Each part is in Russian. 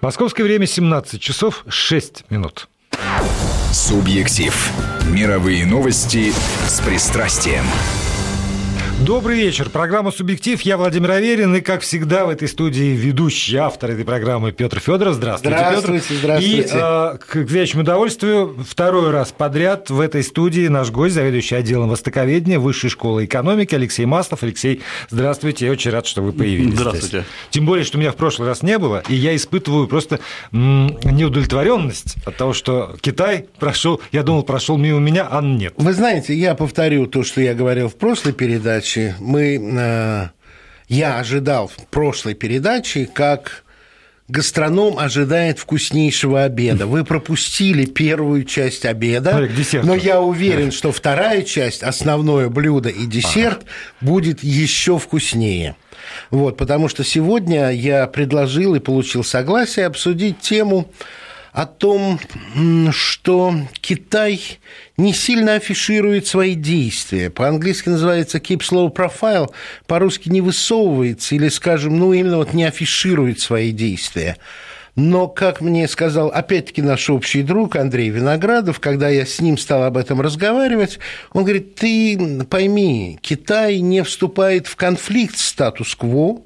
Московское время 17 часов 6 минут. Субъектив. Мировые новости с пристрастием. Добрый вечер. Программа «Субъектив». Я Владимир Аверин. И, как всегда, в этой студии ведущий автор этой программы Петр Федоров. Здравствуйте, здравствуйте Петр. Здравствуйте. И, э, к величему удовольствию, второй раз подряд в этой студии наш гость, заведующий отделом востоковедения Высшей школы экономики Алексей Маслов. Алексей, здравствуйте. Я очень рад, что вы появились Здравствуйте. Здесь. Тем более, что меня в прошлый раз не было, и я испытываю просто неудовлетворенность от того, что Китай прошел, я думал, прошел мимо меня, а нет. Вы знаете, я повторю то, что я говорил в прошлой передаче передачи мы, э, я ожидал в прошлой передаче, как гастроном ожидает вкуснейшего обеда. Вы пропустили первую часть обеда, Смотри, но я уверен, что вторая часть, основное блюдо и десерт, ага. будет еще вкуснее. Вот, потому что сегодня я предложил и получил согласие обсудить тему о том, что Китай не сильно афиширует свои действия. По-английски называется keep slow profile, по-русски не высовывается или, скажем, ну, именно вот не афиширует свои действия. Но, как мне сказал, опять-таки, наш общий друг Андрей Виноградов, когда я с ним стал об этом разговаривать, он говорит, ты пойми, Китай не вступает в конфликт статус-кво,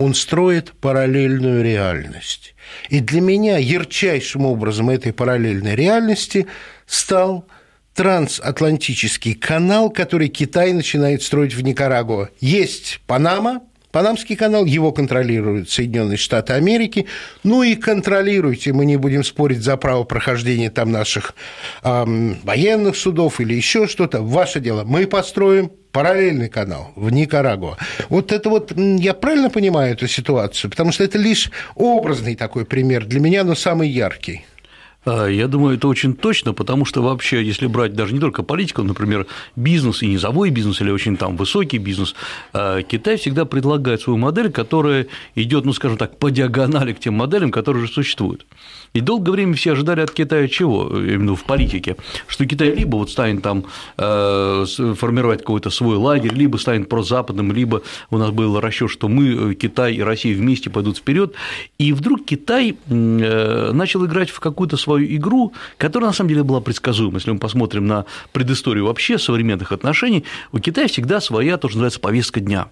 он строит параллельную реальность. И для меня ярчайшим образом этой параллельной реальности стал трансатлантический канал, который Китай начинает строить в Никарагуа. Есть Панама, Панамский канал, его контролируют Соединенные Штаты Америки. Ну и контролируйте, мы не будем спорить за право прохождения там наших эм, военных судов или еще что-то. Ваше дело. Мы построим параллельный канал в Никарагуа. Вот это вот, я правильно понимаю эту ситуацию? Потому что это лишь образный такой пример для меня, но самый яркий. А, я думаю, это очень точно, потому что вообще, если брать даже не только политику, например, бизнес и низовой бизнес или очень там высокий бизнес, а, Китай всегда предлагает свою модель, которая идет, ну, скажем так, по диагонали к тем моделям, которые уже существуют. И долгое время все ожидали от Китая чего, именно в политике, что Китай либо вот станет там э, формировать какой-то свой лагерь, либо станет прозападным, либо у нас был расчет, что мы, Китай и Россия вместе пойдут вперед. И вдруг Китай э, начал играть в какую-то свою игру, которая на самом деле была предсказуема. Если мы посмотрим на предысторию вообще современных отношений, у Китая всегда своя, то, что называется, повестка дня.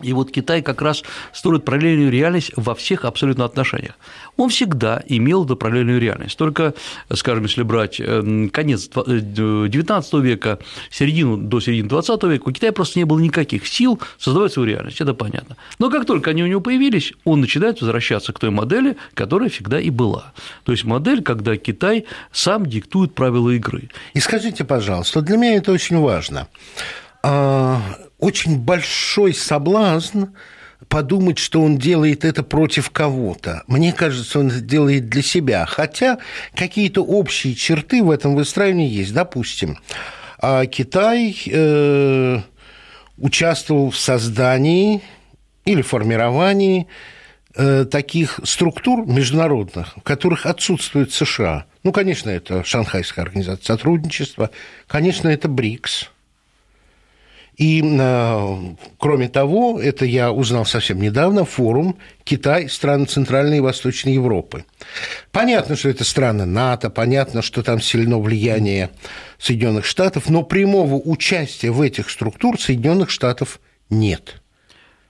И вот Китай как раз строит параллельную реальность во всех абсолютно отношениях. Он всегда имел эту параллельную реальность. Только, скажем, если брать э, конец XIX э, века, середину до середины XX века, у Китая просто не было никаких сил создавать свою реальность, это понятно. Но как только они у него появились, он начинает возвращаться к той модели, которая всегда и была. То есть модель, когда Китай сам диктует правила игры. И скажите, пожалуйста, для меня это очень важно а, очень большой соблазн подумать, что он делает это против кого-то. Мне кажется, он это делает для себя. Хотя какие-то общие черты в этом выстраивании есть. Допустим, а Китай э, участвовал в создании или формировании э, таких структур международных, в которых отсутствует США. Ну, конечно, это Шанхайская организация сотрудничества, конечно, это БРИКС – и, э, кроме того, это я узнал совсем недавно, форум Китай, страны Центральной и Восточной Европы. Понятно, что это страны НАТО, понятно, что там сильно влияние Соединенных Штатов, но прямого участия в этих структурах Соединенных Штатов нет.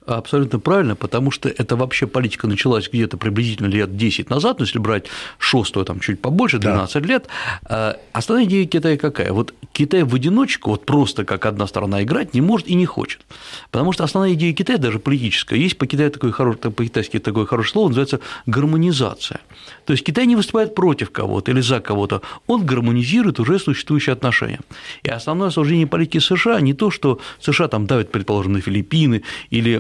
Абсолютно правильно, потому что это вообще политика началась где-то приблизительно лет 10 назад, но если брать шестую, там чуть побольше, 12 да. лет. А основная идея Китая какая? Вот Китай в одиночку, вот просто как одна сторона играть не может и не хочет. Потому что основная идея Китая, даже политическая, есть по Китаю такое хорошее, по-китайски такое хорошее слово, называется гармонизация. То есть Китай не выступает против кого-то или за кого-то, он гармонизирует уже существующие отношения. И основное служение политики США не то, что США там давят, предположим, на Филиппины или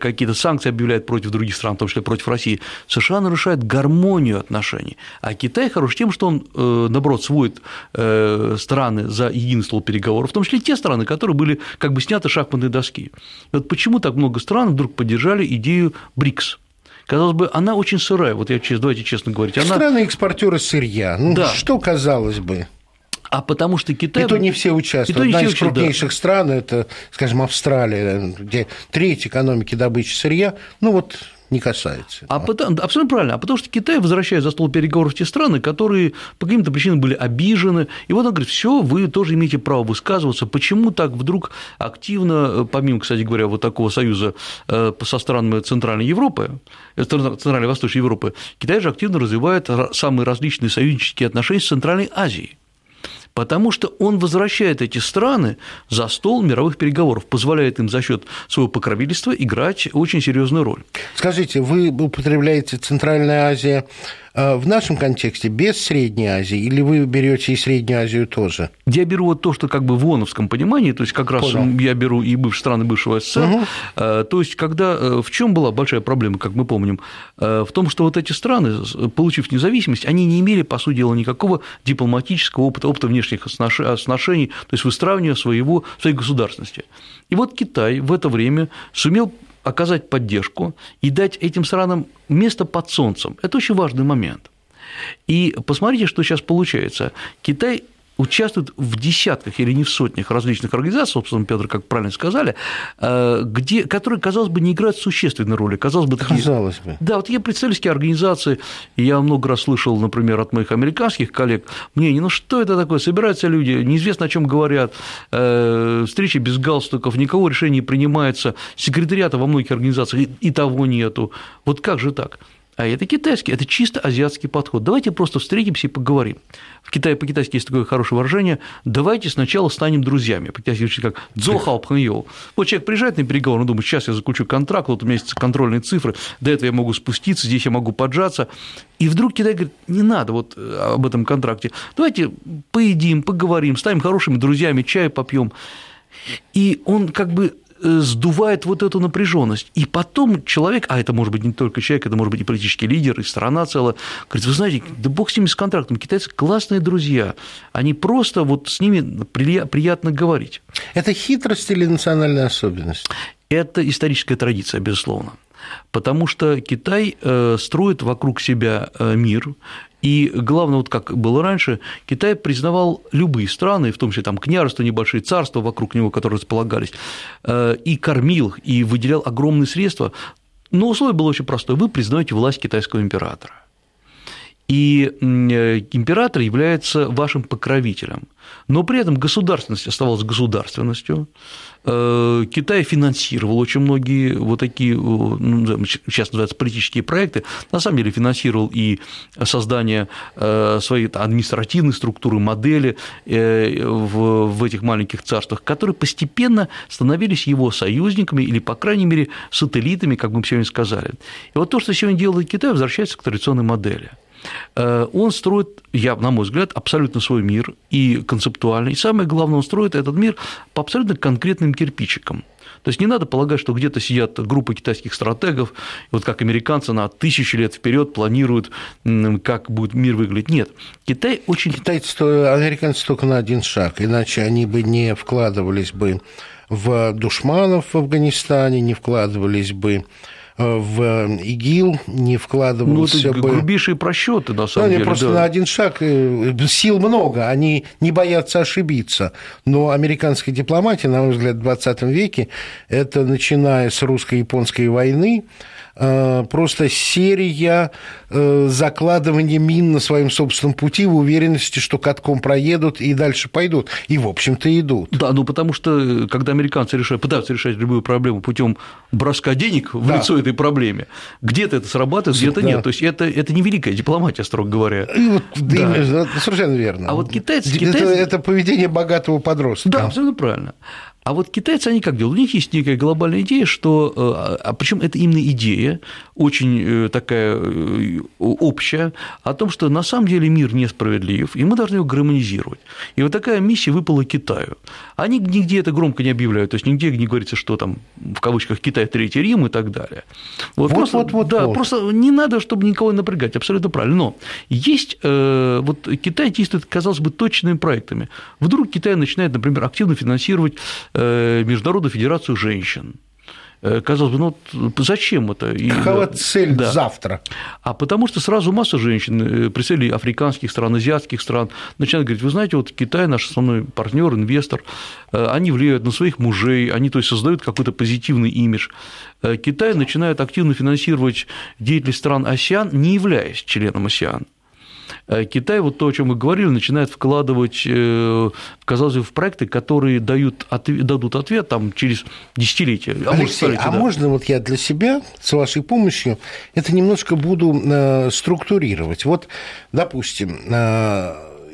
какие-то санкции объявляет против других стран, в том числе против России, США нарушает гармонию отношений. А Китай хорош тем, что он, э, наоборот, сводит э, страны за единый стол переговоров, в том числе те страны, которые были как бы сняты шахматной доски. И вот почему так много стран вдруг поддержали идею БРИКС? Казалось бы, она очень сырая, вот я давайте честно говорить. Она... Страны экспортеры сырья, ну да. что казалось бы? А потому что Китай... И то не все участвуют. Одна из крупнейших да. стран – это, скажем, Австралия, где треть экономики добычи сырья. Ну вот не касается. А потому, абсолютно правильно. А потому что Китай возвращает за стол переговоров те страны, которые по каким-то причинам были обижены. И вот он говорит, все, вы тоже имеете право высказываться. Почему так вдруг активно, помимо, кстати говоря, вот такого союза э, со странами Центральной Европы, э, Центральной и Восточной Европы, Китай же активно развивает самые различные союзнические отношения с Центральной Азией потому что он возвращает эти страны за стол мировых переговоров, позволяет им за счет своего покровительства играть очень серьезную роль. Скажите, вы употребляете Центральная Азия в нашем контексте без Средней Азии или вы берете и Среднюю Азию тоже? Я беру вот то, что как бы в ООНовском понимании, то есть как раз Понял. я беру и бывшие страны бывшего СССР, угу. то есть когда э, в чем была большая проблема, как мы помним, э, в том, что вот эти страны, получив независимость, они не имели, по сути дела, никакого дипломатического опыта, опыта внешних отношений, то есть выстраивания своего, своей государственности. И вот Китай в это время сумел оказать поддержку и дать этим странам место под солнцем. Это очень важный момент. И посмотрите, что сейчас получается. Китай участвуют в десятках или не в сотнях различных организаций, собственно, Петр, как правильно сказали, э, где, которые, казалось бы, не играют существенной роли. Казалось бы, такие... Казалось бы. Да, вот я представительские организации, я много раз слышал, например, от моих американских коллег мнение, ну что это такое, собираются люди, неизвестно, о чем говорят, э, встречи без галстуков, никого решения не принимается, секретариата во многих организациях и того нету. Вот как же так? А это китайский, это чисто азиатский подход. Давайте просто встретимся и поговорим. В Китае по-китайски есть такое хорошее выражение «давайте сначала станем друзьями». По-китайски звучит как «дзохао пхэньоу». Вот человек приезжает на переговоры, он думает, сейчас я заключу контракт, вот у меня есть контрольные цифры, до этого я могу спуститься, здесь я могу поджаться. И вдруг Китай говорит, не надо вот э, об этом контракте, давайте поедим, поговорим, станем хорошими друзьями, чай попьем. И он как бы сдувает вот эту напряженность. И потом человек, а это может быть не только человек, это может быть и политический лидер, и страна целая, говорит, вы знаете, да бог с ними с контрактом, китайцы классные друзья, они просто вот с ними приятно говорить. Это хитрость или национальная особенность? Это историческая традиция, безусловно. Потому что Китай э, строит вокруг себя э, мир, и главное, вот как было раньше, Китай признавал любые страны, в том числе там княжества, небольшие царства вокруг него, которые располагались, э, и кормил их, и выделял огромные средства. Но условие было очень простое – вы признаете власть китайского императора. И император является вашим покровителем, но при этом государственность оставалась государственностью, Э, Китай финансировал очень многие вот такие, э, ну, сейчас называются политические проекты, на самом деле финансировал и создание э, своей административной структуры, модели в этих маленьких царствах, которые постепенно становились его союзниками или, по крайней мере, сателлитами, как мы сегодня сказали. И вот то, что сегодня делает Китай, возвращается к традиционной модели – Э, он строит, я, на мой взгляд, абсолютно свой мир и концептуальный. И самое главное, он строит этот мир по абсолютно конкретным кирпичикам. То есть не надо полагать, что где-то сидят группы китайских стратегов, вот как американцы на тысячи лет вперед планируют, как будет мир выглядеть. Нет, Китай очень... Китайцы, американцы только на один шаг, иначе они бы не вкладывались бы в душманов в Афганистане, не вкладывались бы в ИГИЛ не вкладывался ну, это бы... грубейшие просчеты, на самом да, деле. Просто да. на один шаг э, сил много, они не боятся ошибиться. Но американская дипломатия, на мой взгляд, в 20 веке, это начиная с русско-японской войны, Э, просто серия э, закладывания мин на своем собственном пути в уверенности, что катком проедут и дальше пойдут. И, в общем-то, идут. Да, ну потому что, э, когда американцы решают, пытаются решать любую проблему путем броска денег в да. лицо этой проблеме, где-то это срабатывает, где-то да. нет. То есть это, это не великая дипломатия, строго говоря. И вот, да. Именно, совершенно верно. А вот китайцы... Это, китайцы... это поведение богатого подростка. Да, абсолютно правильно. А вот китайцы, они как делают? У них есть некая глобальная идея, что, э, а причем это именно идея, очень э, такая э, общая, о том, что на самом деле мир несправедлив, и мы должны его гармонизировать. И вот такая миссия выпала Китаю. Они нигде это громко не объявляют, то есть нигде не говорится, что там, в кавычках, Китай Третий Рим и так далее. Вот, вот, просто, вот, вот, да, вот. просто не надо, чтобы никого напрягать, абсолютно правильно. Но есть, вот Китай действует, казалось бы, точными проектами. Вдруг Китай начинает, например, активно финансировать Международную федерацию женщин. Э, казалось бы, ну зачем это? Какова цель да. завтра? А потому что сразу масса женщин, представителей африканских стран, азиатских стран, начинают говорить, вы знаете, вот Китай наш основной партнер, инвестор, они влияют на своих мужей, они то есть создают какой-то позитивный имидж. Китай начинает активно финансировать деятельность стран АСИАН, не являясь членом АСИАН. Э, Китай, вот то, о чем мы говорили, начинает вкладывать, э, казалось бы, в проекты, которые дают, дадут ответ там, через десятилетия. А Алексей, может, а да. можно вот я для себя, с вашей помощью, это немножко буду э, структурировать? Вот, допустим,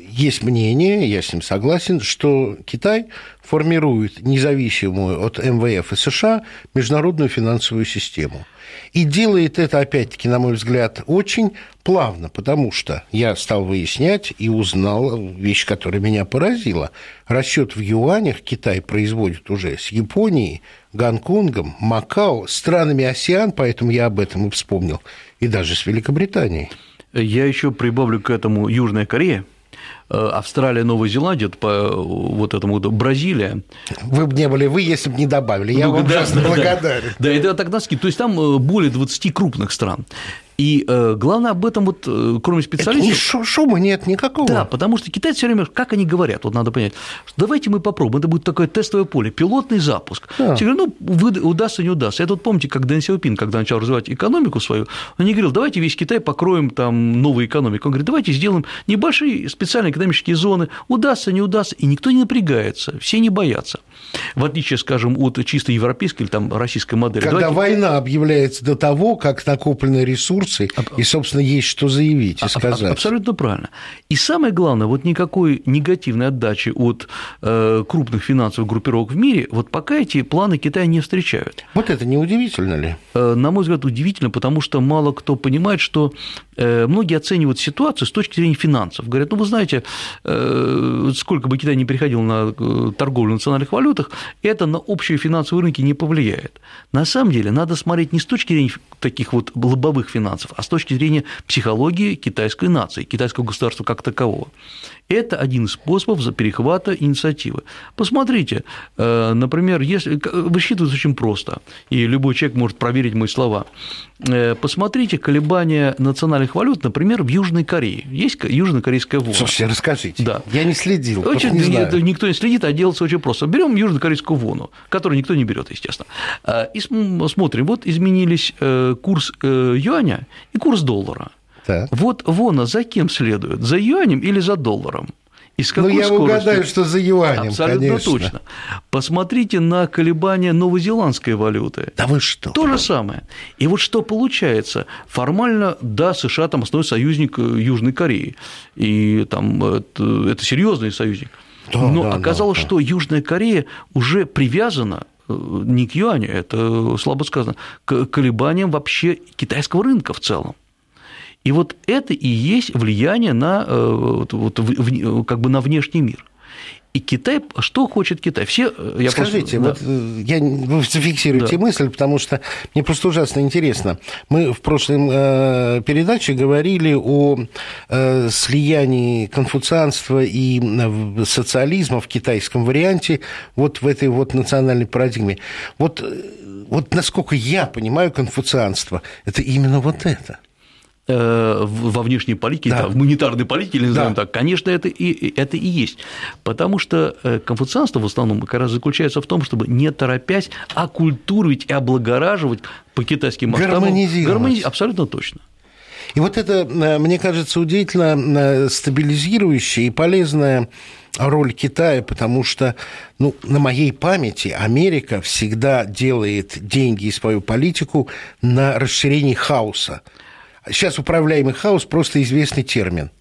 есть мнение, я с ним согласен, что Китай формирует независимую от МВФ и США международную финансовую систему. И делает это, опять-таки, на мой взгляд, очень плавно, потому что я стал выяснять и узнал вещь, которая меня поразила. Расчет в юанях Китай производит уже с Японией, Гонконгом, Макао, странами АСИАН, поэтому я об этом и вспомнил, и даже с Великобританией. Я еще прибавлю к этому Южная Корея, Э, Австралия, Новая Зеландия, по вот этому Бразилия. Вы бы не были вы, если бы не добавили. Я ну, вам да, благодарен. Да, да, это носки. То есть там э, более 20 крупных стран. И э, главное об этом, вот, э, кроме специалистов... Это шума нет никакого. Да, потому что китайцы все время, как они говорят, вот надо понять, что давайте мы попробуем, это будет такое тестовое поле, пилотный запуск. Да. Все говорят, ну, вы, удастся, не удастся. Это вот помните, как Дэн Сяопин, когда начал развивать экономику свою, он не говорил, давайте весь Китай покроем там новую экономику. Он говорит, давайте сделаем небольшие специальные экономические зоны, удастся, не удастся, и никто не напрягается, все не боятся. В отличие, скажем, от чисто европейской или там российской модели. Когда давайте... война объявляется до того, как накопленный ресурс Турции, и, собственно, есть что заявить и сказать. Абсолютно правильно. И самое главное, вот никакой негативной отдачи от э, крупных финансовых группировок в мире, вот пока эти планы Китая не встречают. Вот это не удивительно ли? Э, на мой взгляд, удивительно, потому что мало кто понимает, что э, многие оценивают ситуацию с точки зрения финансов. Говорят, ну, вы знаете, сколько бы Китай не приходил на торговлю в национальных валютах, это на общие финансовые рынки не повлияет. На самом деле, надо смотреть не с точки зрения таких вот лобовых финансов, а с точки зрения психологии китайской нации, китайского государства как такового. Это один из способов перехвата инициативы. Посмотрите, э, например, если высчитывается очень просто, и любой человек может проверить мои слова. Э, посмотрите колебания национальных валют, например, в Южной Корее. Есть южнокорейская вона. Слушайте, расскажите. Да. Я не следил. Очень, не знаю. Никто не следит, а делается очень просто. Берем южнокорейскую вону, которую никто не берет, естественно, э, и смотрим, вот изменились курс юаня и курс доллара. Так. Вот вона за кем следует? За юанем или за долларом? И с какой ну, я скоростью? угадаю, что за юанем, Абсолютно конечно. точно. Посмотрите на колебания новозеландской валюты. Да вы что? То же самое. И вот что получается? Формально, да, США там основной союзник э, Южной Кореи. И там это, это серьезный союзник. Да, Но да, оказалось, да, да. что Южная Корея уже привязана э, не к юаню, это слабо сказано, к колебаниям вообще китайского рынка в целом. И вот это и есть влияние на, э, вот, как бы на внешний мир. И Китай, что хочет Китай? Все, э, я Скажите, просто, вот да. Э, я, вы да. мысль, потому что мне просто ужасно интересно. Мы в прошлой передаче говорили о слиянии конфуцианства и социализма в китайском варианте вот в этой вот национальной парадигме. Вот, вот насколько я понимаю конфуцианство, это именно вот это – во внешней политике, да. в монетарной политике, или назовем да. так, конечно, это и, это и есть. Потому что э, конфуцианство в основном как раз заключается в том, чтобы не торопясь оккультуривать и облагораживать по китайским масштабам. Гармонизировать. Гармонизировать. Абсолютно точно. И вот это, э, мне кажется, удивительно стабилизирующая и полезная роль Китая, потому что, ну, на моей памяти Америка всегда делает деньги и свою политику на расширении хаоса. Сейчас управляемый хаос просто известный термин.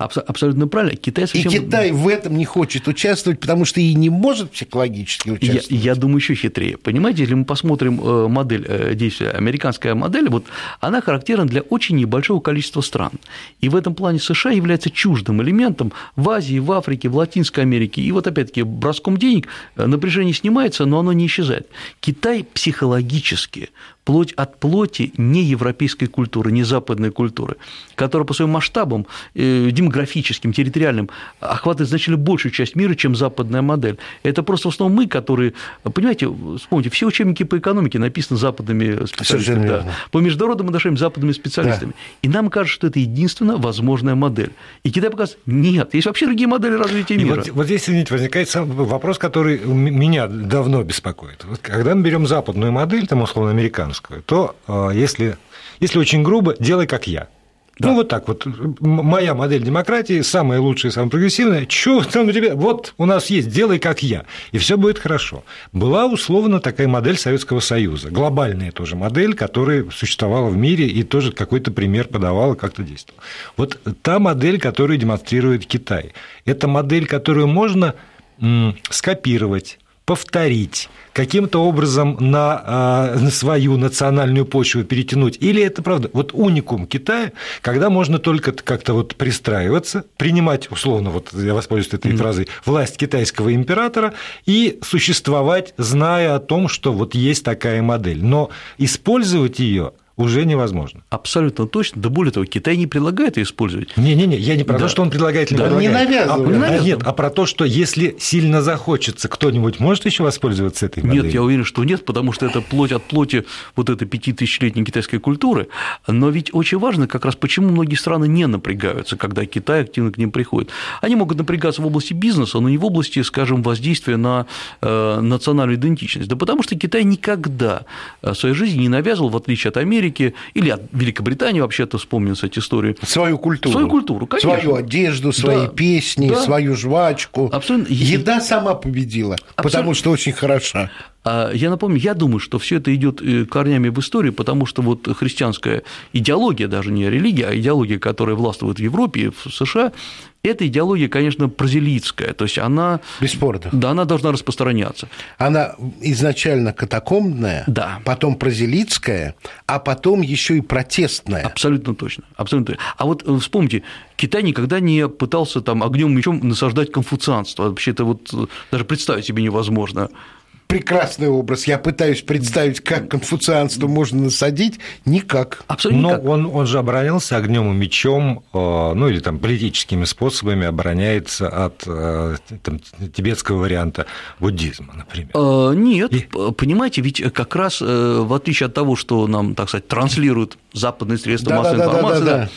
Абсолютно правильно. Китай совсем... И Китай в этом не хочет участвовать, потому что и не может психологически участвовать. Я, я думаю, еще хитрее. Понимаете, если мы посмотрим э, модель э, действия, американская модель, вот она характерна для очень небольшого количества стран. И в этом плане США является чуждым элементом в Азии, в Африке, в Латинской Америке. И вот опять-таки броском денег э, напряжение снимается, но оно не исчезает. Китай психологически плоть от плоти не европейской культуры, не западной культуры, которая по своим масштабам э, демографическим, территориальным охватывает значительно большую часть мира, чем западная модель. Это просто в основном мы, которые, понимаете, вспомните, все учебники по экономике написаны западными специалистами. Да. По международным отношениям западными специалистами. Да. И нам кажется, что это единственная возможная модель. И Китай показывает, нет, есть вообще другие модели развития мира. вот, вот здесь, извините, возникает вопрос, который меня давно беспокоит. Вот когда мы берем западную модель, там, условно, американскую, то а, если, если очень грубо, делай как я. Да. Ну, вот так вот. Моя модель демократии самая лучшая, самая прогрессивная. Чё там у тебя? Вот у нас есть, делай как я, и все будет хорошо. Была условно такая модель Советского Союза, глобальная тоже модель, которая существовала в мире и тоже какой-то пример подавала, как-то действовала. Вот та модель, которую демонстрирует Китай, это модель, которую можно скопировать, повторить, каким-то образом на, а, на свою национальную почву перетянуть? Или это правда? Вот уникум Китая, когда можно только как-то вот пристраиваться, принимать, условно, вот я воспользуюсь этой mm-hmm. фразой, власть китайского императора и существовать, зная о том, что вот есть такая модель. Но использовать ее уже невозможно. Абсолютно точно. Да более того, Китай не предлагает ее использовать. Не-не-не, я не про да. то, что он предлагает или да. предлагает. Не навязывает. А, не навязывает. Нет, а про то, что если сильно захочется, кто-нибудь может еще воспользоваться этой моделью? Нет, я уверен, что нет, потому что это плоть от плоти вот этой пятитысячелетней китайской культуры. Но ведь очень важно как раз, почему многие страны не напрягаются, когда Китай активно к ним приходит. Они могут напрягаться в области бизнеса, но не в области, скажем, воздействия на э, национальную идентичность. Да потому что Китай никогда в своей жизни не навязывал, в отличие от Америки или от Великобритании вообще-то вспомним, кстати, историю. Свою культуру. Свою культуру, конечно. Свою одежду, свои да, песни, да. свою жвачку. Абсолютно. Еда сама победила, Абсолютно. потому что очень хороша. А я напомню, я думаю, что все это идет э, корнями в истории, потому что вот христианская идеология, даже не религия, а идеология, которая властвует в Европе и в США, эта идеология, конечно, прозелитская, то есть она... Бесспорно. Да, она должна распространяться. Она изначально катакомбная, да. потом прозелитская, а потом еще и протестная. Абсолютно точно. Абсолютно. А вот э, вспомните, Китай никогда не пытался там огнем мечом насаждать конфуцианство. Вообще это вот э, даже представить себе невозможно прекрасный образ. Я пытаюсь представить, как конфуцианство можно насадить. Никак. Абсолютно Но никак. Он, он же оборонялся огнем и мечом, э, ну или там политическими способами обороняется от э, там, тибетского варианта буддизма, например. Э, нет, и... понимаете, ведь как раз в отличие от того, что нам, так сказать, транслируют западные средства да, массовой да, информации, да, да,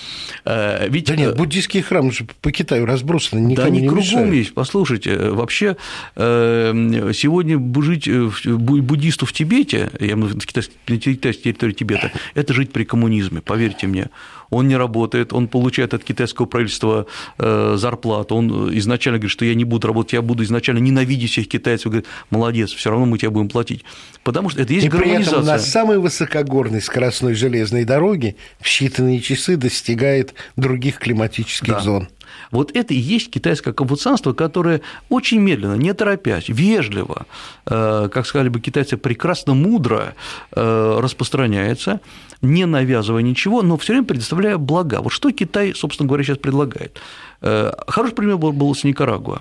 да, да. ведь... Да нет, буддийские храмы же по Китаю разбросаны, никому да, они не кругом мешают. есть. Послушайте, вообще сегодня жить буддисту в Тибете, я на китайской территории Тибета, это жить при коммунизме, поверьте мне. Он не работает, он получает от китайского правительства э, зарплату, он изначально говорит, что я не буду работать, я буду изначально ненавидеть всех китайцев, говорит, молодец, все равно мы тебе будем платить. Потому что это есть И гармонизация. при этом на самой высокогорной скоростной железной дороге в считанные часы достигает других климатических да. зон. Вот это и есть китайское конфуцианство, которое очень медленно, не торопясь, вежливо, э, как сказали бы китайцы, прекрасно мудро э, распространяется, не навязывая ничего, но все время предоставляя блага. Вот что Китай, собственно говоря, сейчас предлагает? Э, хороший пример был с Никарагуа.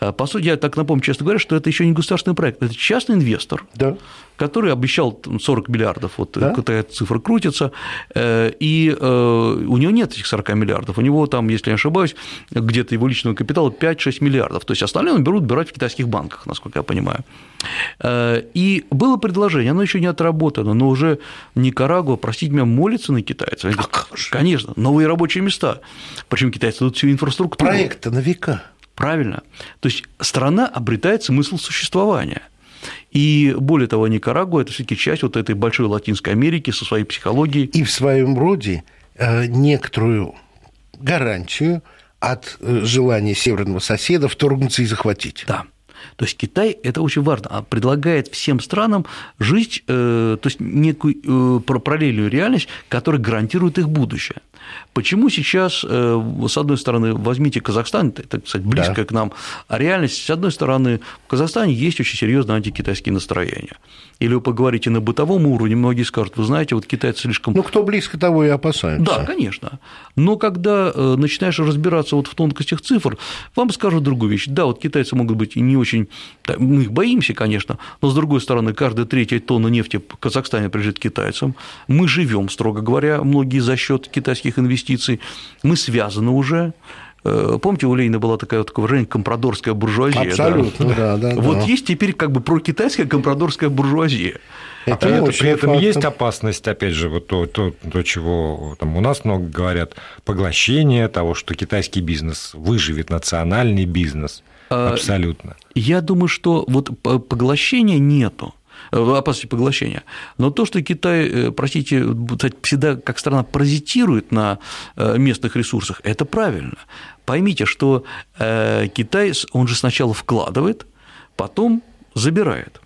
По сути, я так напомню, честно говоря, что это еще не государственный проект, это частный инвестор, да который обещал 40 миллиардов, вот да? какая цифра крутится, э, и э, у него нет этих 40 миллиардов, у него там, если я не ошибаюсь, где-то его личного капитала 5-6 миллиардов, то есть остальное он берут брать в китайских банках, насколько я понимаю. Э, и было предложение, оно еще не отработано, но уже Никарагуа, простите меня, молится на китайцев. Конечно, новые рабочие места. Причем китайцы тут всю инфраструктуру. Проект-то на века. Правильно. То есть страна обретает смысл существования – и более того, Никарагуа – это все-таки часть вот этой большой Латинской Америки со своей психологией. И в своем роде э, некоторую гарантию от э, желания северного соседа вторгнуться и захватить. Да. То есть Китай, это очень важно, а предлагает всем странам жить, э, то есть некую э, параллельную реальность, которая гарантирует их будущее. Почему сейчас, э, с одной стороны, возьмите Казахстан, это, кстати, близко да. к нам, а реальность, с одной стороны, в Казахстане есть очень серьезные антикитайские настроения. Или вы поговорите на бытовом уровне, многие скажут, вы знаете, вот китайцы слишком… Ну, кто близко, того и опасаются. Да, конечно. Но когда начинаешь разбираться вот в тонкостях цифр, вам скажут другую вещь. Да, вот китайцы могут быть и не очень очень... Мы их боимся, конечно, но, с другой стороны, каждая третья тонна нефти в Казахстане принадлежит китайцам. Мы живем, строго говоря, многие за счет китайских инвестиций. Мы связаны уже. Э, помните, у Ленина была такая вот такое выражение компрадорская буржуазия? Абсолютно, да, да. да вот да. есть теперь как бы прокитайская компрадорская буржуазия. Это а при, это, при этом фактом. есть опасность, опять же, вот то, то, то, чего там у нас много говорят, поглощение того, что китайский бизнес выживет, национальный бизнес. А, Абсолютно. Я думаю, что вот поглощения нету опасности поглощения. Но то, что Китай, э, простите, всегда как страна паразитирует на э, местных ресурсах, это правильно. Поймите, что э, Китай, он же сначала вкладывает, потом забирает.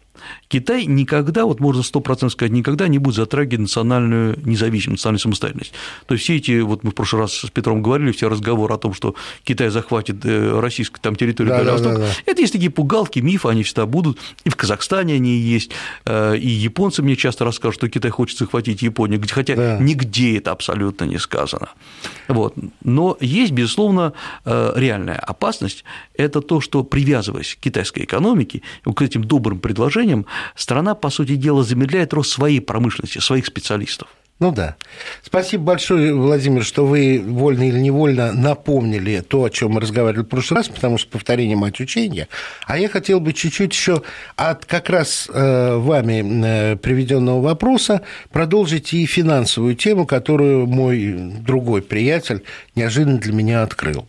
Китай никогда, вот можно сто процентов сказать, никогда не будет затрагивать национальную независимость, национальную самостоятельность. То есть все эти, вот мы в прошлый раз с Петром говорили, все разговоры о том, что Китай захватит э, российскую там, территорию да, Дальнего да, да, да. это есть такие пугалки, мифы, они всегда будут, и в Казахстане они есть, э, и японцы мне часто расскажут, что Китай хочет захватить Японию, хотя да. нигде это абсолютно не сказано. Вот. Но есть, безусловно, э, реальная опасность, это то, что привязываясь к китайской экономике, к этим добрым предложениям, страна, по сути дела, замедляет рост своей промышленности, своих специалистов. Ну да. Спасибо большое, Владимир, что вы вольно или невольно напомнили то, о чем мы разговаривали в прошлый раз, потому что повторение мать учения. А я хотел бы чуть-чуть еще от как раз э, вами э, приведенного вопроса продолжить и финансовую тему, которую мой другой приятель неожиданно для меня открыл.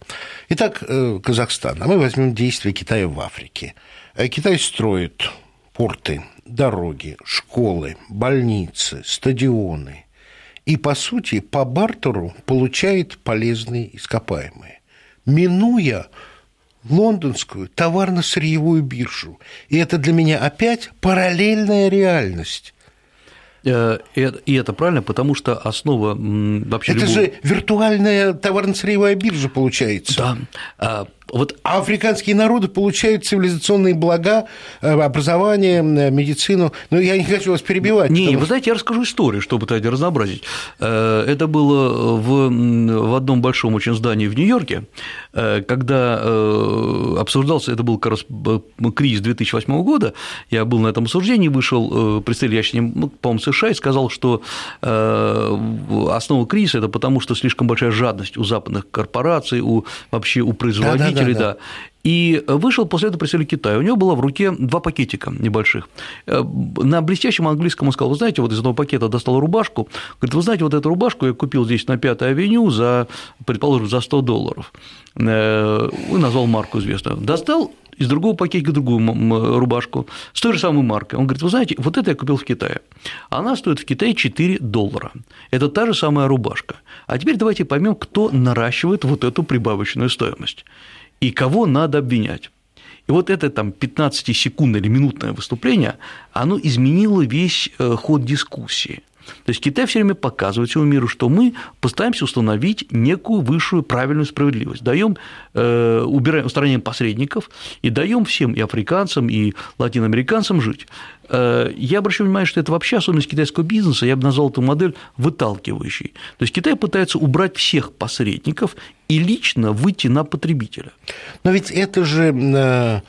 Итак, э, Казахстан. А мы возьмем действия Китая в Африке. Китай строит порты, дороги, школы, больницы, стадионы. И, по сути, по бартеру получает полезные ископаемые, минуя лондонскую товарно-сырьевую биржу. И это для меня опять параллельная реальность. Э, и это правильно, потому что основа вообще... Это любого... же виртуальная товарно-сырьевая биржа получается. Да. Вот а африканские народы получают цивилизационные блага, э, образование, медицину. Но я не хочу вас перебивать. Не, потому... вы знаете, я расскажу историю, чтобы это разнообразить. Э, это было в, в одном большом очень здании в Нью-Йорке, э, когда обсуждался, это был как раз кризис 2008 года, я был на этом обсуждении, вышел представитель, я ну, по-моему, США и сказал, что основа кризиса – это потому, что слишком большая жадность у западных корпораций, у вообще у производителей, потребителей, да. да. И вышел после этого представитель Китая. У него было в руке два пакетика небольших. Э, на блестящем английском он сказал, вы знаете, вот из одного пакета достал рубашку. Говорит, вы знаете, вот эту рубашку я купил здесь на Пятой авеню за, предположим, за 100 долларов. Э, и назвал марку известную. Достал из другого пакетика другую рубашку с той же самой маркой. Он говорит, вы знаете, вот это я купил в Китае. Она стоит в Китае 4 доллара. Это та же самая рубашка. А теперь давайте поймем, кто наращивает вот эту прибавочную стоимость и кого надо обвинять. И вот это там 15-секундное или минутное выступление, оно изменило весь э, ход дискуссии. То есть Китай все время показывает всему миру, что мы пытаемся установить некую высшую правильную справедливость, даем, э, убираем, устраняем посредников и даем всем и африканцам, и латиноамериканцам жить. Э, я обращаю внимание, что это вообще особенность китайского бизнеса, я бы назвал эту модель выталкивающей. То есть Китай пытается убрать всех посредников и лично выйти на потребителя. Но ведь это же э,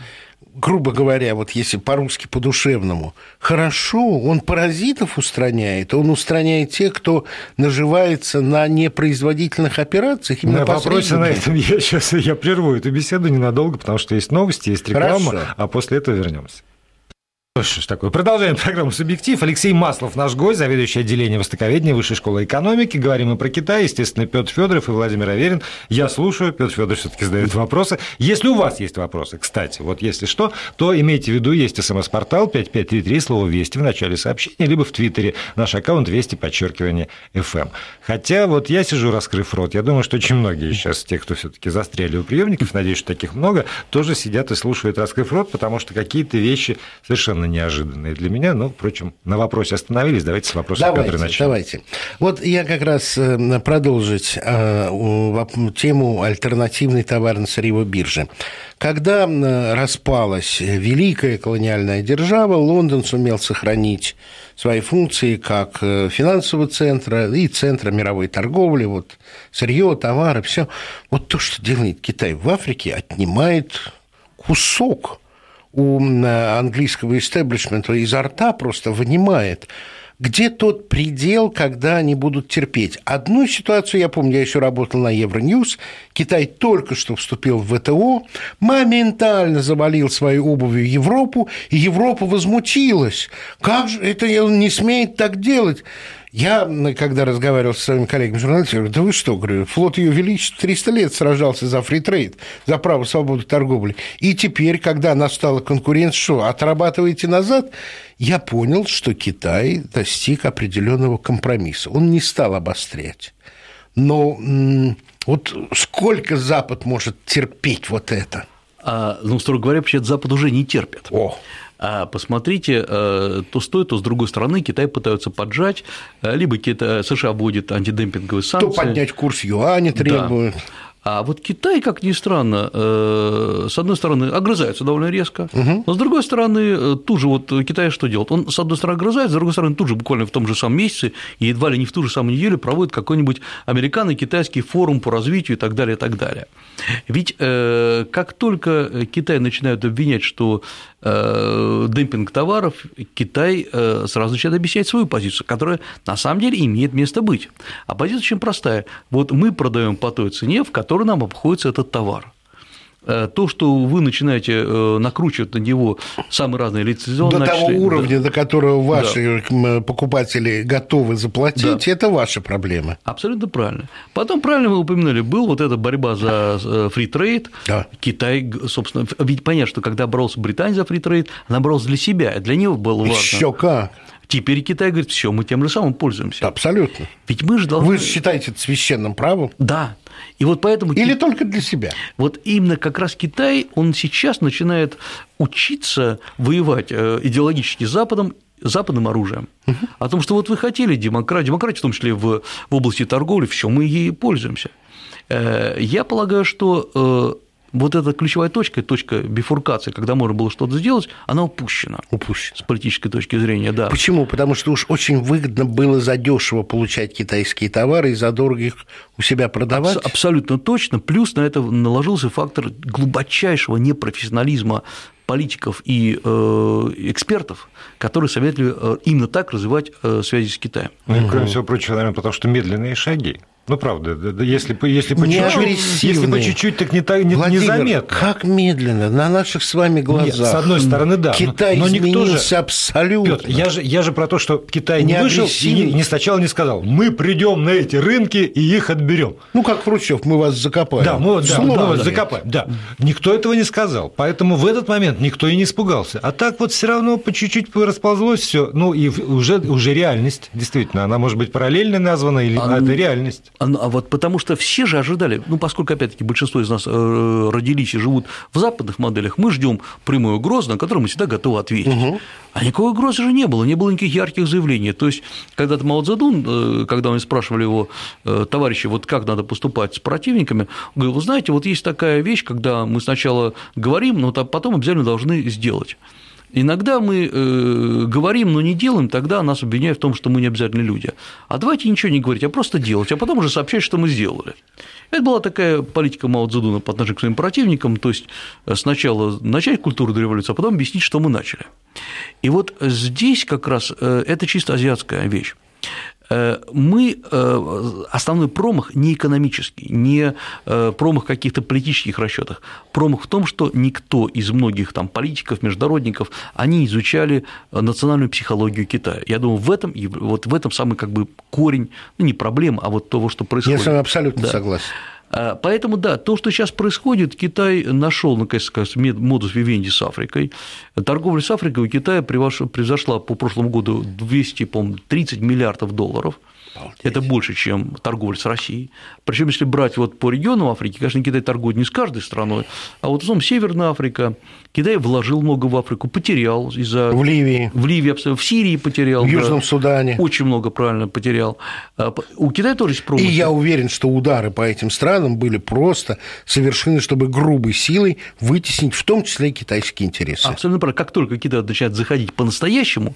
грубо говоря, вот если по-русски по-душевному, хорошо, он паразитов устраняет, он устраняет тех, кто наживается на непроизводительных операциях. На вопросе на этом я сейчас я прерву эту беседу ненадолго, потому что есть новости, есть реклама, Хорошо. а после этого вернемся. Что ж такое. Продолжаем программу «Субъектив». Алексей Маслов, наш гость, заведующий отделением востоковедения Высшей школы экономики. Говорим мы про Китай, естественно, Петр Федоров и Владимир Аверин. Я слушаю, Петр Федоров все-таки задает вопросы. Если у вас есть вопросы, кстати, вот если что, то имейте в виду, есть смс-портал 5533, слово «Вести» в начале сообщения, либо в Твиттере наш аккаунт «Вести», подчеркивание, FM. Хотя вот я сижу, раскрыв рот, я думаю, что очень многие сейчас, те, кто все-таки застряли у приемников, надеюсь, что таких много, тоже сидят и слушают, раскрыв рот, потому что какие-то вещи совершенно совершенно неожиданные для меня, но, впрочем, на вопросе остановились, давайте с вопроса давайте, Петра начнем. Давайте. Вот я как раз э, продолжить э, тему альтернативной товарно-сырьевой биржи. Когда распалась великая колониальная держава, Лондон сумел сохранить свои функции как э, финансового центра и центра мировой торговли, вот сырье, товары, все. Вот то, что делает Китай в Африке, отнимает кусок у английского истеблишмента изо рта просто вынимает где тот предел, когда они будут терпеть? Одну ситуацию я помню, я еще работал на Евроньюз, Китай только что вступил в ВТО, моментально завалил свою обувью Европу, и Европа возмутилась. Как же это он не смеет так делать? Я, когда разговаривал со своими коллегами-журналистами, говорю, да вы что, говорю, флот Ее Величества 300 лет сражался за free trade, за право свободы торговли. И теперь, когда настала конкуренция, что, отрабатываете назад? Я понял, что Китай достиг определенного компромисса. Он не стал обострять. Но вот сколько Запад может терпеть вот это? А, ну, строго говоря, вообще Запад уже не терпит. О. А посмотрите, э, то с той, то с другой стороны Китай пытаются поджать, э, либо США будет антидемпинговые санкции. То поднять курс юаня требует. Да. А вот Китай, как ни странно, э, с одной стороны, огрызается довольно резко, угу. но с другой стороны, тут же вот Китай что делает? Он, с одной стороны, огрызается, с другой стороны, тут же буквально в том же самом месяце и едва ли не в ту же самую неделю проводит какой-нибудь американо-китайский форум по развитию и так далее, и так далее. Ведь как только Китай начинает обвинять, что демпинг товаров, Китай э, сразу начинает объяснять свою позицию, которая на самом деле имеет место быть. А позиция очень простая. Вот мы продаем по той цене, в которой нам обходится этот товар. Э, то, что вы начинаете э, накручивать на него самые разные лицензионные До того уровня, да. до которого ваши да. покупатели готовы заплатить, да. это ваша проблема. Абсолютно правильно. Потом, правильно вы упомянули, был вот эта борьба за free trade. Да. Китай, собственно, ведь понятно, что когда боролся Британия за free trade, она боролась для себя, для него было важно. Еще как. Теперь Китай говорит, все, мы тем же самым пользуемся. Абсолютно. Ведь мы же должны... Вы считаете это священным правом? Да, и вот поэтому... Или только для себя. Вот именно как раз Китай, он сейчас начинает учиться воевать э, идеологически с Западом западным оружием. Угу. О том, что вот вы хотели демократию, демократию, в том числе в, в области торговли, все, мы ей пользуемся. Э, я полагаю, что э, вот эта ключевая точка, точка бифуркации, когда можно было что-то сделать, она упущена. Упущена. С политической точки зрения, да. Почему? Потому что уж очень выгодно было задешево получать китайские товары и задорого их у себя продавать. Абс- абсолютно точно. Плюс на это наложился фактор глубочайшего непрофессионализма политиков и э, экспертов, которые советовали э, именно так развивать э, связи с Китаем. Ну, и, кроме всего прочего, наверное, потому что медленные шаги. Ну, правда, если, если по чуть-чуть, если по чуть-чуть, так не, так, не, Владимир, незаметно. как медленно, на наших с вами глазах. Нет, с одной стороны, да. Китай но, но изменился же, абсолютно. Петр, я же, я же про то, что Китай не, не вышел и не, не сначала не сказал, мы придем на эти рынки и их отберем. Ну, как Хрущев, мы вас закопаем. Да, мы, да, мы вас закопаем. Да. Никто этого не сказал. Поэтому в этот момент никто и не испугался. А так вот все равно по чуть-чуть расползлось все. Ну, и уже, уже реальность, действительно. Она может быть параллельно названа, или а, это реальность. А, а вот потому Потому что все же ожидали, ну, поскольку, опять-таки, большинство из нас э, родились и живут в западных моделях, мы ждем прямую угрозу, на которую мы всегда готовы ответить. Угу. А никакой угрозы же не было, не было никаких ярких заявлений. То есть, когда-то Мао Цзэдун, э, когда мы спрашивали его, э, товарищи, вот как надо поступать с противниками, он говорил, вы знаете, вот есть такая вещь, когда мы сначала говорим, но потом обязательно должны сделать. Иногда мы э, говорим, но не делаем, тогда нас обвиняют в том, что мы не обязательно люди. А давайте ничего не говорить, а просто делать, а потом уже сообщать, что мы сделали. Это была такая политика Мао Цзэдуна по отношению к своим противникам, то есть э, сначала начать культуру революции, а потом объяснить, что мы начали. И вот здесь как раз э, это чисто азиатская вещь. Э, мы э, основной промах не экономический, не э, промах каких-то политических расчетах, промах в том, что никто из многих там политиков, международников, они изучали национальную психологию Китая. Я думаю, в этом вот в этом самый как бы корень, ну не проблема, а вот того, что происходит. Я с вами абсолютно да. согласен. А, поэтому, да, то, что сейчас происходит, Китай нашел, наконец, модус вивенди с Африкой. Торговля с Африкой у Китая превзошла по прошлому году 230 миллиардов долларов – Обалдеть. Это больше, чем торговля с Россией. Причем, если брать вот по региону Африки, конечно, Китай торгует не с каждой страной, а вот в основном Северная Африка, Китай вложил много в Африку, потерял из-за… В Ливии. В Ливии, абсолютно. В Сирии потерял. В Южном да, Судане. Очень много, правильно, потерял. А, у Китая тоже есть промысел. И я уверен, что удары по этим странам были просто совершены, чтобы грубой силой вытеснить в том числе и китайские интересы. Абсолютно правильно. Как только Китай начинает заходить по-настоящему,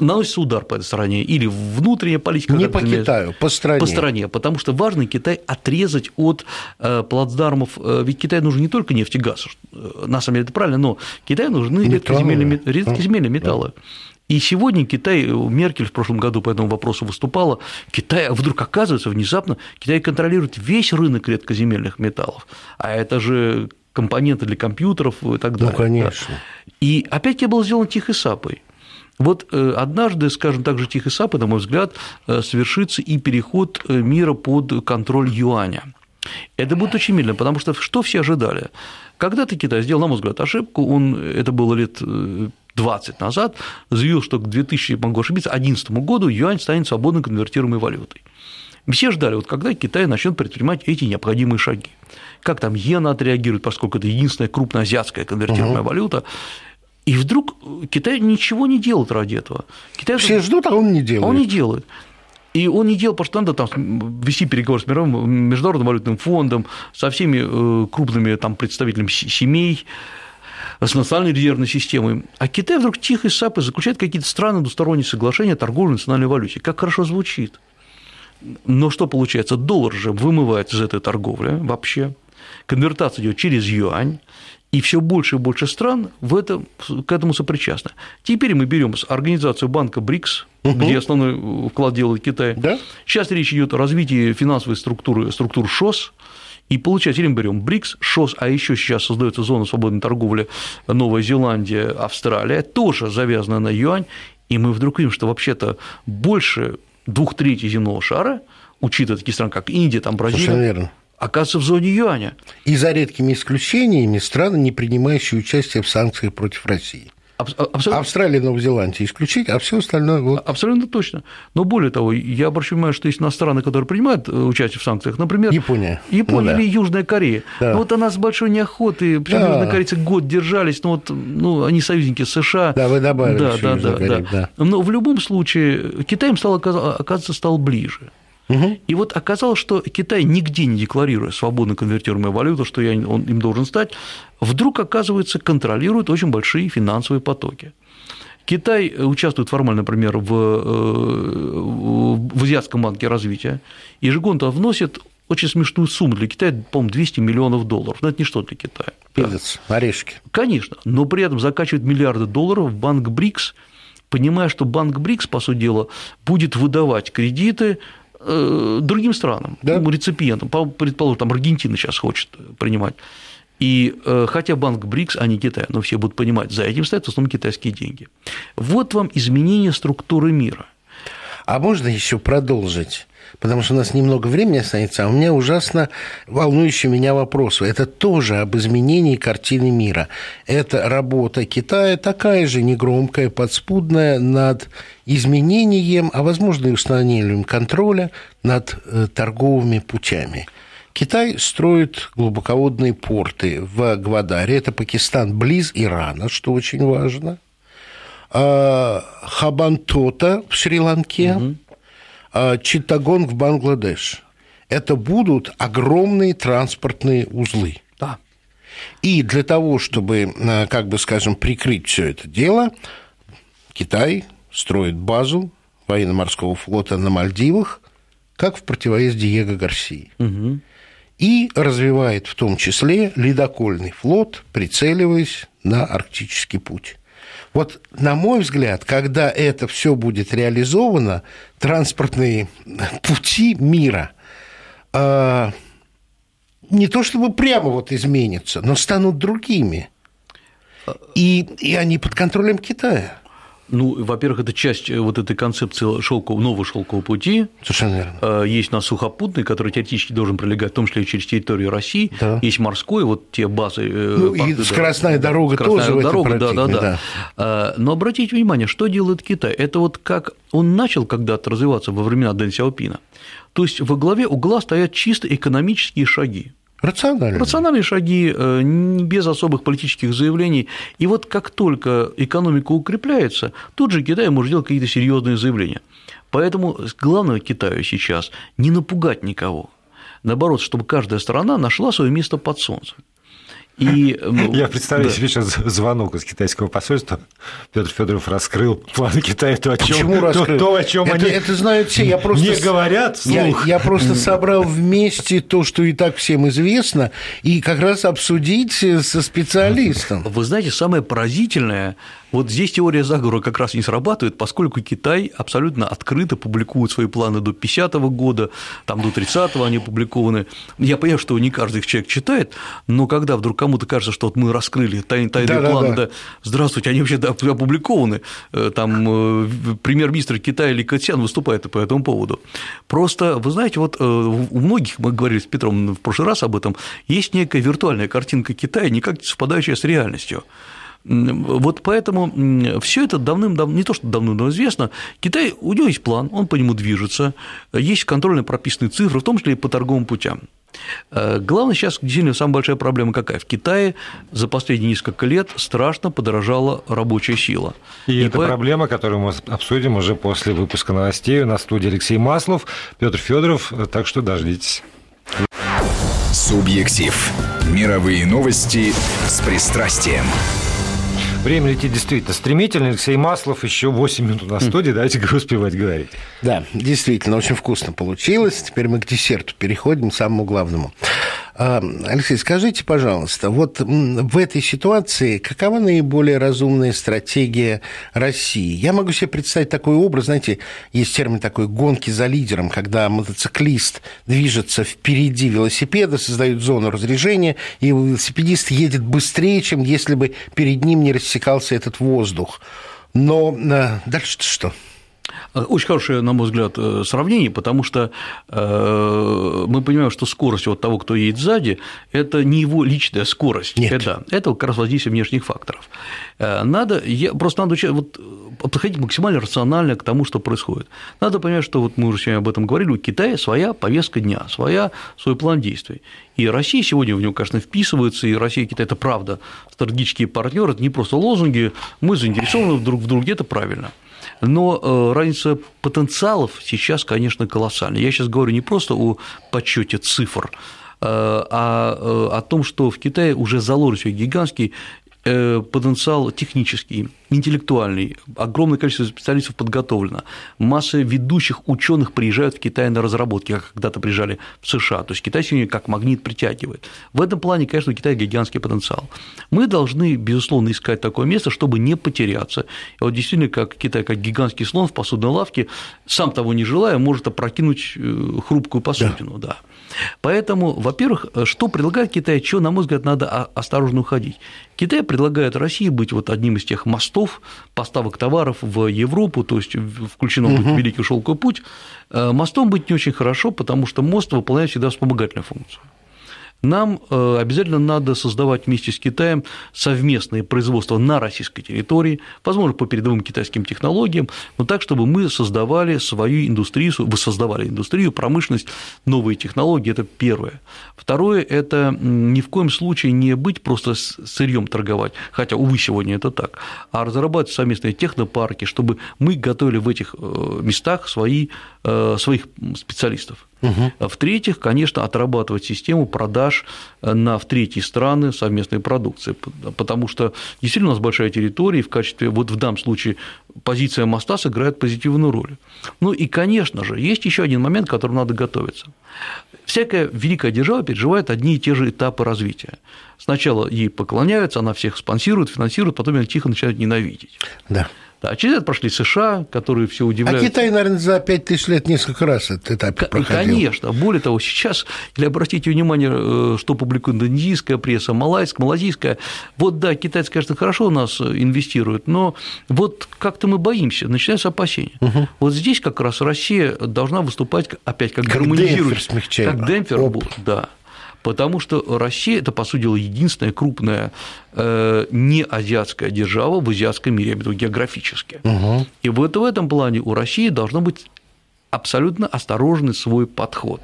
наносится удар по этой стране, или внутренняя политика. Не по Китаю, по стране. По стране, потому что важно Китай отрезать от э, плацдармов, э, ведь Китаю нужен не только нефть и газ, э, на самом деле это правильно, но Китаю нужны редкоземельные, редкоземельные металлы. И сегодня Китай, Меркель в прошлом году по этому вопросу выступала, Китай вдруг оказывается внезапно, Китай контролирует весь рынок редкоземельных металлов, а это же компоненты для компьютеров и так далее. Ну, конечно. И опять-таки было сделано тихой сапой. Вот э, однажды, скажем так же, тихой сапой, на мой взгляд, э, совершится и переход э, мира под контроль юаня. Это будет очень медленно, потому что что все ожидали? Когда-то Китай сделал, на мой взгляд, ошибку, он, это было лет 20 назад, заявил, что к 2000, могу ошибиться, 2011 году юань станет свободно конвертируемой валютой. Все ждали, вот когда Китай начнет предпринимать эти необходимые шаги. Как там иена отреагирует, поскольку это единственная крупная азиатская конвертируемая угу. валюта. И вдруг Китай ничего не делает ради этого. Китай... Все ждут, а он не делает. Он не делает. И он не делал, потому что надо там вести переговоры с мировым, Международным валютным фондом, со всеми э, крупными там, представителями семей, с национальной резервной системой. А Китай вдруг тихо и сапы заключает какие-то странные двусторонние соглашения о торговле национальной валюте. Как хорошо звучит. Но что получается? Доллар же вымывает из этой торговли вообще. Конвертация идет через юань, и все больше и больше стран в этом, к этому сопричастны. Теперь мы берем организацию банка БРИКС, угу. где основной вклад делает Китай. Да? Сейчас речь идет о развитии финансовой структуры, структур ШОС, и получается, мы берем БРИКС, ШОС, а еще сейчас создается зона свободной торговли Новая Зеландия, Австралия, тоже завязана на юань, и мы вдруг видим, что вообще-то больше двух третей земного шара, учитывая такие страны, как Индия, там, Бразилия, оказывается в зоне юаня. И за редкими исключениями страны, не принимающие участие в санкциях против России. Абсолютно... Австралия, Новая Зеландия исключить, а все остальное вот. Абсолютно точно. Но более того, я обращаю внимание, что есть у нас страны, которые принимают э, участие в санкциях, например, Япония, Япония ну, да. или Южная Корея. Да. Ну, вот она с большой неохотой, причем да. южные корейцы год держались, ну вот, ну они союзники США. Да, вы добавили. Да, да, да, Корея, да. да. Но в любом случае Китай им стал оказывается стал ближе. Угу. И вот оказалось, что Китай, нигде не декларируя свободно конвертируемую валюту, что я, он им должен стать, вдруг, оказывается, контролирует очень большие финансовые потоки. Китай участвует формально, например, в, э, в Азиатском банке развития, ежегодно вносит очень смешную сумму для Китая, по-моему, 200 миллионов долларов. Но это не что для Китая. Пиздец, да. орешки. Конечно, но при этом закачивает миллиарды долларов в банк БРИКС, понимая, что банк БРИКС, по сути дела, будет выдавать кредиты Э, другим странам, да? Реципиентам, предположим, там Аргентина сейчас хочет принимать. И э, хотя банк БРИКС, а не Китай, но все будут понимать, за этим стоят в основном китайские деньги. Вот вам изменение структуры мира. А можно еще продолжить? Потому что у нас немного времени останется, а у меня ужасно волнующий меня вопрос. Это тоже об изменении картины мира. Это работа Китая такая же негромкая, подспудная над изменением, а возможно и установлением контроля над э, торговыми путями. Китай строит глубоководные порты в Гвадаре, это Пакистан близ Ирана, что очень важно. А, Хабантота в Шри-Ланке, угу. А, Читтагонг в Бангладеш. Это будут огромные транспортные узлы. Да. И для того, чтобы, а, как бы скажем, прикрыть все это дело, Китай строит базу военно-морского флота на Мальдивах, как в противовес Диего Гарсии. Угу. И развивает в том числе ледокольный флот, прицеливаясь на арктический путь. Вот, на мой взгляд, когда это все будет реализовано, транспортные пути мира э, не то чтобы прямо вот изменятся, но станут другими. И, и они под контролем Китая. Ну, во-первых, это часть э, вот этой концепции шелкового, нового шелкового пути. Совершенно верно. Э, есть у нас сухопутный, который теоретически должен пролегать, в том числе через территорию России. Да. Есть морской, вот те базы. Э, ну, и да, скоростная дорога скоростная тоже дорога, в этом да, да, да. Но обратите внимание, что делает Китай? Это вот как он начал когда-то развиваться во времена Дэн Сяопина. То есть во главе угла стоят чисто экономические шаги. Рациональные. Рациональные шаги, э, без особых политических заявлений. И вот как только экономика укрепляется, тут же Китай может делать какие-то серьезные заявления. Поэтому главное Китаю сейчас не напугать никого. Наоборот, чтобы каждая страна нашла свое место под солнцем. И, Я представляю да. себе сейчас звонок из китайского посольства. Петр Федоров раскрыл планы Китая, то, о чем, Почему раскрыл? То, то, о чем это, они это знают все. Я просто, не говорят вслух. Я, я просто собрал вместе то, что и так всем известно, и как раз обсудить со специалистом. Вы знаете, самое поразительное, вот здесь теория заговора как раз не срабатывает, поскольку Китай абсолютно открыто публикует свои планы до 50-го года, там до 30-го они опубликованы. Я понимаю, что не каждый человек читает, но когда вдруг кому-то кажется, что вот мы раскрыли тайные, тайные да, планы, да, да. да, здравствуйте, они вообще опубликованы, э, там э, премьер-министр Китая Ли Кэцян выступает по этому поводу. Просто, вы знаете, вот э, у многих, мы говорили с Петром в прошлый раз об этом, есть некая виртуальная картинка Китая, никак не совпадающая с реальностью. Вот поэтому все это давным-давно, не то что давно-давно известно, Китай, у него есть план, он по нему движется, есть контрольно прописанные цифры, в том числе и по торговым путям. Э, главное сейчас, действительно, самая большая проблема какая? В Китае за последние несколько лет страшно подорожала рабочая сила. И, и это по... проблема, которую мы обсудим уже после выпуска новостей. На студии Алексей Маслов, Петр Федоров, так что дождитесь. Субъектив. Мировые новости с пристрастием. Время летит действительно стремительно. Алексей Маслов, еще 8 минут на студии, давайте успевать говорить. Да, действительно, очень вкусно получилось. Теперь мы к десерту переходим, к самому главному. Алексей, скажите, пожалуйста, вот в этой ситуации какова наиболее разумная стратегия России? Я могу себе представить такой образ, знаете, есть термин такой «гонки за лидером», когда мотоциклист движется впереди велосипеда, создает зону разрежения, и велосипедист едет быстрее, чем если бы перед ним не рассекался этот воздух. Но а, дальше что? Очень хорошее, на мой взгляд, э, сравнение, потому что э, мы понимаем, что скорость вот того, кто едет сзади, это не его личная скорость. Нет. Это, это как раз воздействие внешних факторов. Э, надо, я, просто надо вот, подходить максимально рационально к тому, что происходит. Надо понять, что вот мы уже сегодня об этом говорили, у Китая своя повестка дня, своя, свой план действий. И Россия сегодня в него, конечно, вписывается, и Россия и Китай – это правда стратегические партнеры, это не просто лозунги, мы заинтересованы друг в друге, это правильно. Но э, разница потенциалов сейчас, конечно, колоссальная. Я сейчас говорю не просто о подсчете цифр, э, а э, о том, что в Китае уже заложен гигантский потенциал технический, интеллектуальный, огромное количество специалистов подготовлено, масса ведущих ученых приезжают в Китай на разработки, как когда-то приезжали в США. То есть Китай сегодня как магнит притягивает. В этом плане, конечно, у Китая гигантский потенциал. Мы должны, безусловно, искать такое место, чтобы не потеряться. И вот действительно, как Китай, как гигантский слон в посудной лавке, сам того не желая, может опрокинуть э, хрупкую посудину. Да. Да. Поэтому, во-первых, что предлагает Китай, что, на мой взгляд, надо осторожно уходить. Китай предлагает России быть вот одним из тех мостов поставок товаров в Европу, то есть включено угу. быть Великий шелковый путь. Э, мостом быть не очень хорошо, потому что мост выполняет всегда вспомогательную функцию нам э, обязательно надо создавать вместе с Китаем совместное производство на российской территории, возможно, по передовым китайским технологиям, но так, чтобы мы создавали свою индустрию, создавали индустрию, промышленность, новые технологии – это первое. Второе – это ни в коем случае не быть просто сырьем торговать, хотя, увы, сегодня это так, а разрабатывать совместные технопарки, чтобы мы готовили в этих э, местах свои, э, своих специалистов. Угу. В-третьих, конечно, отрабатывать систему продаж на в третьи страны совместной продукции, потому что действительно у нас большая территория, и в качестве, вот в данном случае, позиция моста сыграет позитивную роль. Ну и, конечно же, есть еще один момент, к которому надо готовиться. Всякая великая держава переживает одни и те же этапы развития. Сначала ей поклоняются, она всех спонсирует, финансирует, потом ее тихо начинают ненавидеть. Да. А через это прошли США, которые все удивляют. А Китай, наверное, за 5 тысяч лет несколько раз этот этап проходил. Конечно. Более того, сейчас, или обратите внимание, э, что публикует индонезийская пресса, малайская, малазийская, вот да, китайцы, конечно, хорошо у нас инвестируют, но вот как-то мы боимся, начинаются опасения. Угу. Вот здесь как раз Россия должна выступать опять как, как гармонизирующий, как демпфер, да потому что Россия – это, по сути дела, единственная крупная э, не азиатская держава в азиатском мире, я имею в виду географически. Угу. И вот в этом плане у России должно быть абсолютно осторожный свой подход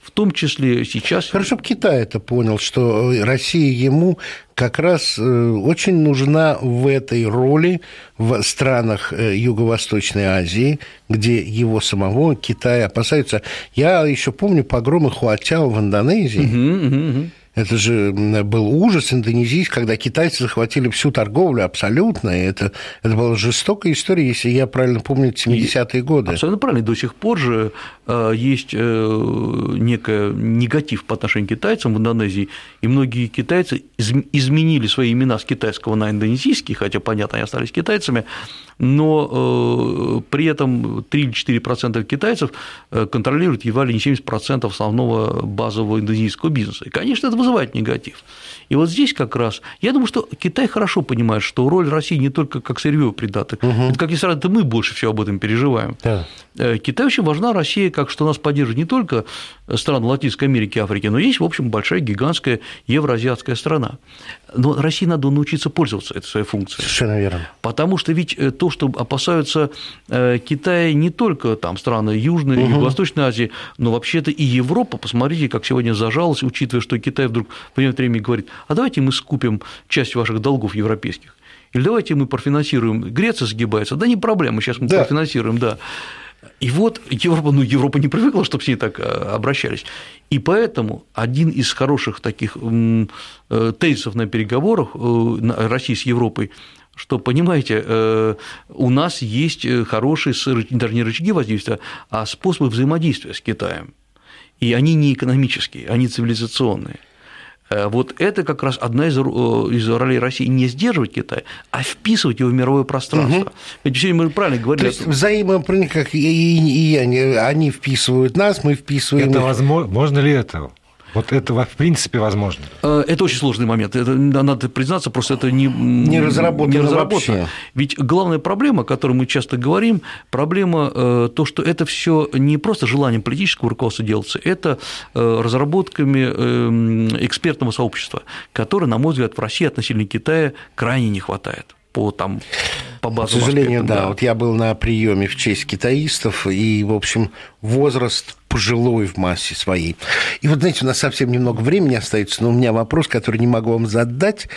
в том числе сейчас... Хорошо, чтобы Китай это понял, что Россия ему как раз э, очень нужна в этой роли в странах э, Юго-Восточной Азии, где его самого Китай опасаются. Я еще помню погромы Хуатяо в Индонезии. Угу, угу, угу. Это же был ужас индонезийский, когда китайцы захватили всю торговлю абсолютно. И это, это была жестокая история, если я правильно помню, 70-е годы. Абсолютно правильно. До сих пор же э, есть э, некий негатив по отношению к китайцам в Индонезии, и многие китайцы изменили свои имена с китайского на индонезийский, хотя, понятно, они остались китайцами, но э, при этом 3-4% китайцев контролируют едва ли не 70% основного базового индонезийского бизнеса. И, конечно, это вызывает негатив. И вот здесь как раз, я думаю, что Китай хорошо понимает, что роль России не только как сырьевой придаток, угу. это, как ни странно, это мы больше всего об этом переживаем. Да. Э, Китай очень важна Россия, как что нас поддерживает не только страны Латинской Америки и Африки, но есть, в общем, большая гигантская евроазиатская страна. Но России надо научиться пользоваться этой своей функцией. Совершенно верно. Потому что ведь э, то, что опасаются э, Китая не только там страны Южной и угу. Юго-Восточной Азии, но вообще-то и Европа, посмотрите, как сегодня зажалась, учитывая, что Китай вдруг в время времени говорит, а давайте мы скупим часть ваших долгов европейских. Или давайте мы профинансируем, Греция сгибается, да не проблема, сейчас мы да. профинансируем, да. И вот Европа, ну, Европа не привыкла, чтобы с ней так э, обращались. И поэтому один из хороших таких э, тезисов на переговорах э, России с Европой что, понимаете, у нас есть хорошие, даже не рычаги воздействия, а способы взаимодействия с Китаем. И они не экономические, они цивилизационные. Э, вот это как раз одна из, э, из ролей России не сдерживать Китай, а вписывать его в мировое пространство. Угу. Ведь сегодня мы правильно говорили. То есть взаимопроник, как и, и, и они, они вписывают нас, мы вписываем. Это их. возможно, можно ли это? Вот это в принципе возможно. Э, это очень сложный момент. Это, надо признаться, просто это не, не разработано. Не разработано. Вообще. Ведь главная проблема, о которой мы часто говорим, проблема э, то, что это все не просто желанием политического руководства делается, это э, разработками экспертного сообщества, которое, на мой взгляд, в России относительно Китая крайне не хватает по там по базовым К сожалению, да. да. Вот я был на приеме в честь китаистов, и, в общем, возраст пожилой в массе своей. И вот, знаете, у нас совсем немного времени остается, но у меня вопрос, который не могу вам задать,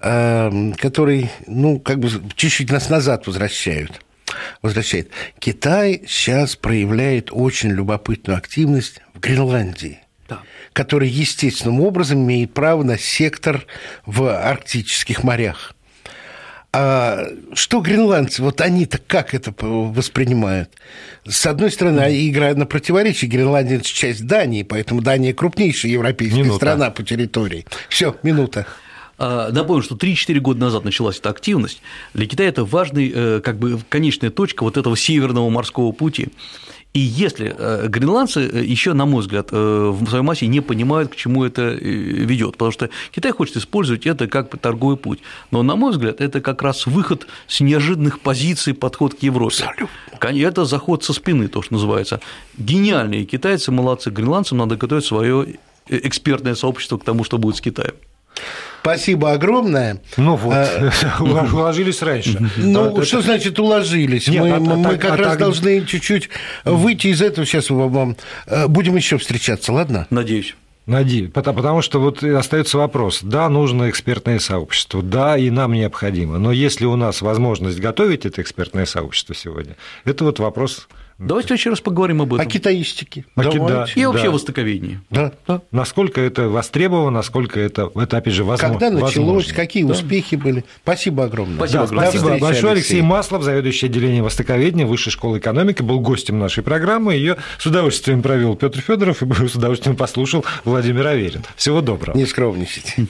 эм, который, ну, как бы чуть-чуть нас назад возвращают возвращает. Китай сейчас проявляет очень любопытную активность в Гренландии который естественным образом имеет право на сектор в арктических морях. А что гренландцы, вот они-то как это воспринимают? С одной стороны, они играют на противоречие. Гренландия – это часть Дании, поэтому Дания крупнейшая европейская минута. страна по территории. Все, минута. А, напомню, что 3-4 года назад началась эта активность. Для Китая это важный, э, как бы, конечная точка вот этого северного морского пути. И если э, гренландцы э, еще, на мой взгляд, э, в своей массе не понимают, к чему это ведет, потому что Китай хочет использовать это как торговый путь. Но, на мой взгляд, это как раз выход с неожиданных позиций, подход к Европе. Абсолютно. Это заход со спины, то, что называется. Гениальные китайцы, молодцы, гренландцам надо готовить свое экспертное сообщество к тому, что будет с Китаем. Спасибо огромное. Ну вот, а, уложились раньше. Ну, а, что значит уложились? Мы, а, как раз должны чуть-чуть выйти из этого. Сейчас вам будем еще встречаться, ладно? Надеюсь. Надеюсь, потому, потому что вот остается вопрос. Да, нужно экспертное сообщество, да, и нам необходимо. Но если у нас возможность готовить это экспертное сообщество сегодня, это вот вопрос Давайте еще раз поговорим об этом. О китаистике. О да, и вообще да. востоковедении. Да. да. Насколько это востребовано, насколько это, это опять же, возможно. Когда началось, возможно. какие да. успехи были. Спасибо огромное. Спасибо, да, огромное. спасибо большое. Алексей. Алексей Маслов, заведующий отделением востоковедения Высшей школы экономики, был гостем нашей программы. Ее с удовольствием провел Петр Федоров и с удовольствием послушал Владимир Аверин. Всего доброго. Не скромничайте.